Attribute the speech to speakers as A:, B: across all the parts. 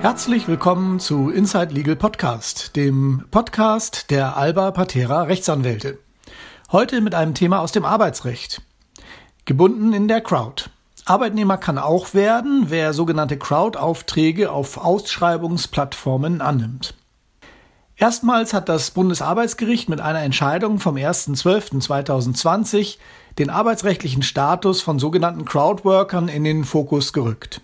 A: Herzlich willkommen zu Inside Legal Podcast, dem Podcast der Alba Patera Rechtsanwälte. Heute mit einem Thema aus dem Arbeitsrecht. Gebunden in der Crowd. Arbeitnehmer kann auch werden, wer sogenannte Crowd-Aufträge auf Ausschreibungsplattformen annimmt. Erstmals hat das Bundesarbeitsgericht mit einer Entscheidung vom 1.12.2020 den arbeitsrechtlichen Status von sogenannten Crowdworkern in den Fokus gerückt.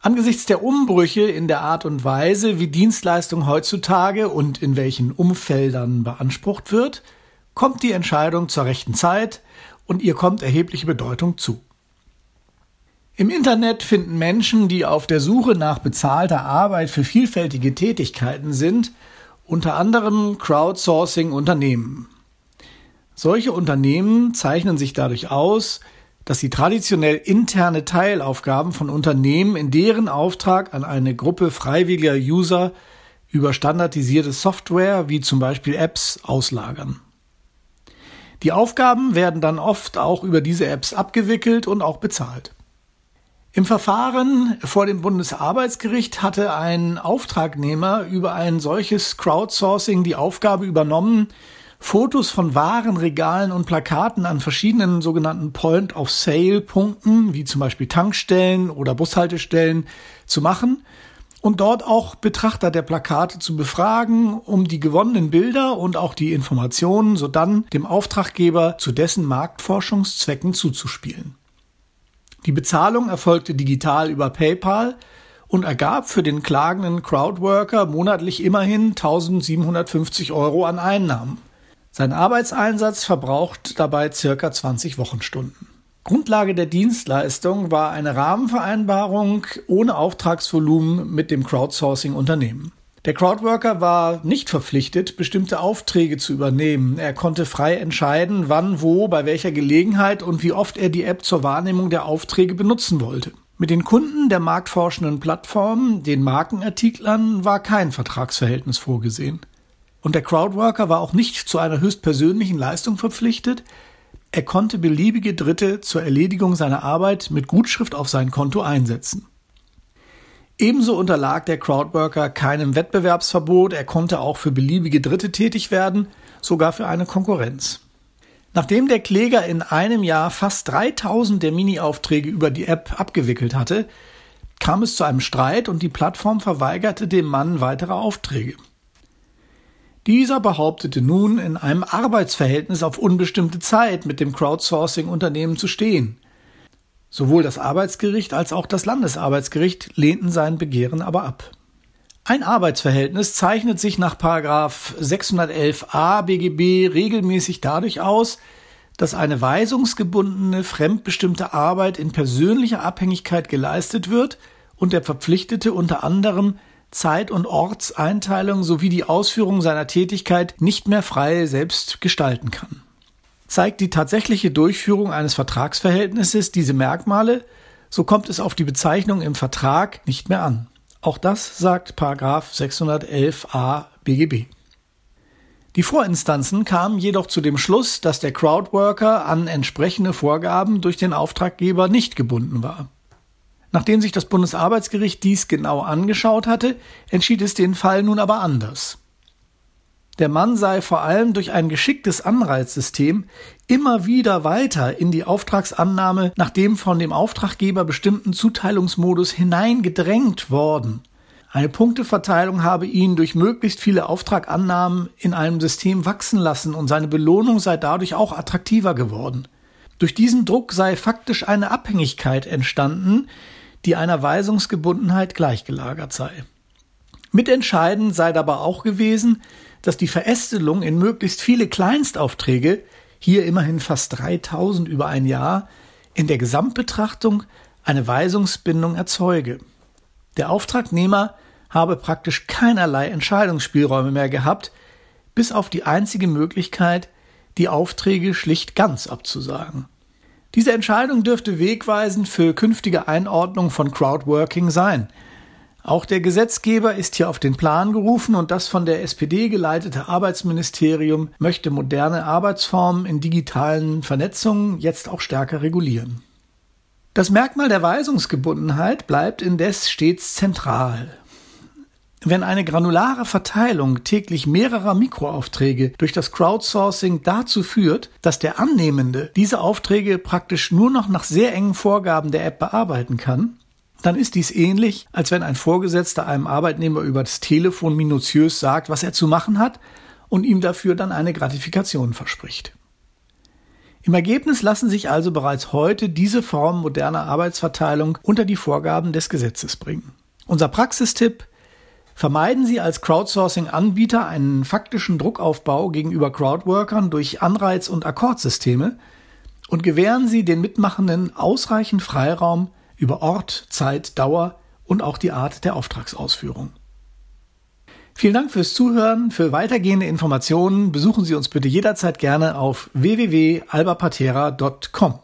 A: Angesichts der Umbrüche in der Art und Weise, wie Dienstleistung heutzutage und in welchen Umfeldern beansprucht wird, kommt die Entscheidung zur rechten Zeit und ihr kommt erhebliche Bedeutung zu. Im Internet finden Menschen, die auf der Suche nach bezahlter Arbeit für vielfältige Tätigkeiten sind, unter anderem Crowdsourcing-Unternehmen. Solche Unternehmen zeichnen sich dadurch aus, dass sie traditionell interne Teilaufgaben von Unternehmen in deren Auftrag an eine Gruppe freiwilliger User über standardisierte Software wie zum Beispiel Apps auslagern. Die Aufgaben werden dann oft auch über diese Apps abgewickelt und auch bezahlt. Im Verfahren vor dem Bundesarbeitsgericht hatte ein Auftragnehmer über ein solches Crowdsourcing die Aufgabe übernommen, Fotos von Warenregalen und Plakaten an verschiedenen sogenannten Point-of-Sale-Punkten, wie zum Beispiel Tankstellen oder Bushaltestellen, zu machen und dort auch Betrachter der Plakate zu befragen, um die gewonnenen Bilder und auch die Informationen sodann dem Auftraggeber zu dessen Marktforschungszwecken zuzuspielen. Die Bezahlung erfolgte digital über PayPal und ergab für den klagenden Crowdworker monatlich immerhin 1750 Euro an Einnahmen. Sein Arbeitseinsatz verbraucht dabei circa 20 Wochenstunden. Grundlage der Dienstleistung war eine Rahmenvereinbarung ohne Auftragsvolumen mit dem Crowdsourcing-Unternehmen. Der Crowdworker war nicht verpflichtet, bestimmte Aufträge zu übernehmen. Er konnte frei entscheiden, wann, wo, bei welcher Gelegenheit und wie oft er die App zur Wahrnehmung der Aufträge benutzen wollte. Mit den Kunden der marktforschenden Plattformen, den Markenartiklern, war kein Vertragsverhältnis vorgesehen. Und der Crowdworker war auch nicht zu einer höchstpersönlichen Leistung verpflichtet. Er konnte beliebige Dritte zur Erledigung seiner Arbeit mit Gutschrift auf sein Konto einsetzen. Ebenso unterlag der Crowdworker keinem Wettbewerbsverbot, er konnte auch für beliebige Dritte tätig werden, sogar für eine Konkurrenz. Nachdem der Kläger in einem Jahr fast 3000 der Mini-Aufträge über die App abgewickelt hatte, kam es zu einem Streit und die Plattform verweigerte dem Mann weitere Aufträge. Dieser behauptete nun, in einem Arbeitsverhältnis auf unbestimmte Zeit mit dem Crowdsourcing-Unternehmen zu stehen. Sowohl das Arbeitsgericht als auch das Landesarbeitsgericht lehnten sein Begehren aber ab. Ein Arbeitsverhältnis zeichnet sich nach 611a BGB regelmäßig dadurch aus, dass eine weisungsgebundene, fremdbestimmte Arbeit in persönlicher Abhängigkeit geleistet wird und der Verpflichtete unter anderem Zeit- und Ortseinteilung sowie die Ausführung seiner Tätigkeit nicht mehr frei selbst gestalten kann. Zeigt die tatsächliche Durchführung eines Vertragsverhältnisses diese Merkmale, so kommt es auf die Bezeichnung im Vertrag nicht mehr an. Auch das sagt 611a BGB. Die Vorinstanzen kamen jedoch zu dem Schluss, dass der Crowdworker an entsprechende Vorgaben durch den Auftraggeber nicht gebunden war. Nachdem sich das Bundesarbeitsgericht dies genau angeschaut hatte, entschied es den Fall nun aber anders. Der Mann sei vor allem durch ein geschicktes Anreizsystem immer wieder weiter in die Auftragsannahme nach dem von dem Auftraggeber bestimmten Zuteilungsmodus hineingedrängt worden. Eine Punkteverteilung habe ihn durch möglichst viele Auftragannahmen in einem System wachsen lassen und seine Belohnung sei dadurch auch attraktiver geworden. Durch diesen Druck sei faktisch eine Abhängigkeit entstanden, die einer Weisungsgebundenheit gleichgelagert sei. Mitentscheidend sei dabei auch gewesen, dass die Verästelung in möglichst viele Kleinstaufträge, hier immerhin fast 3000 über ein Jahr, in der Gesamtbetrachtung eine Weisungsbindung erzeuge. Der Auftragnehmer habe praktisch keinerlei Entscheidungsspielräume mehr gehabt, bis auf die einzige Möglichkeit, die Aufträge schlicht ganz abzusagen. Diese Entscheidung dürfte wegweisend für künftige Einordnung von Crowdworking sein. Auch der Gesetzgeber ist hier auf den Plan gerufen und das von der SPD geleitete Arbeitsministerium möchte moderne Arbeitsformen in digitalen Vernetzungen jetzt auch stärker regulieren. Das Merkmal der Weisungsgebundenheit bleibt indes stets zentral. Wenn eine granulare Verteilung täglich mehrerer Mikroaufträge durch das Crowdsourcing dazu führt, dass der Annehmende diese Aufträge praktisch nur noch nach sehr engen Vorgaben der App bearbeiten kann, dann ist dies ähnlich, als wenn ein Vorgesetzter einem Arbeitnehmer über das Telefon minutiös sagt, was er zu machen hat und ihm dafür dann eine Gratifikation verspricht. Im Ergebnis lassen sich also bereits heute diese Formen moderner Arbeitsverteilung unter die Vorgaben des Gesetzes bringen. Unser Praxistipp Vermeiden Sie als Crowdsourcing-Anbieter einen faktischen Druckaufbau gegenüber Crowdworkern durch Anreiz- und Akkordsysteme und gewähren Sie den Mitmachenden ausreichend Freiraum über Ort, Zeit, Dauer und auch die Art der Auftragsausführung. Vielen Dank fürs Zuhören. Für weitergehende Informationen besuchen Sie uns bitte jederzeit gerne auf www.albapatera.com.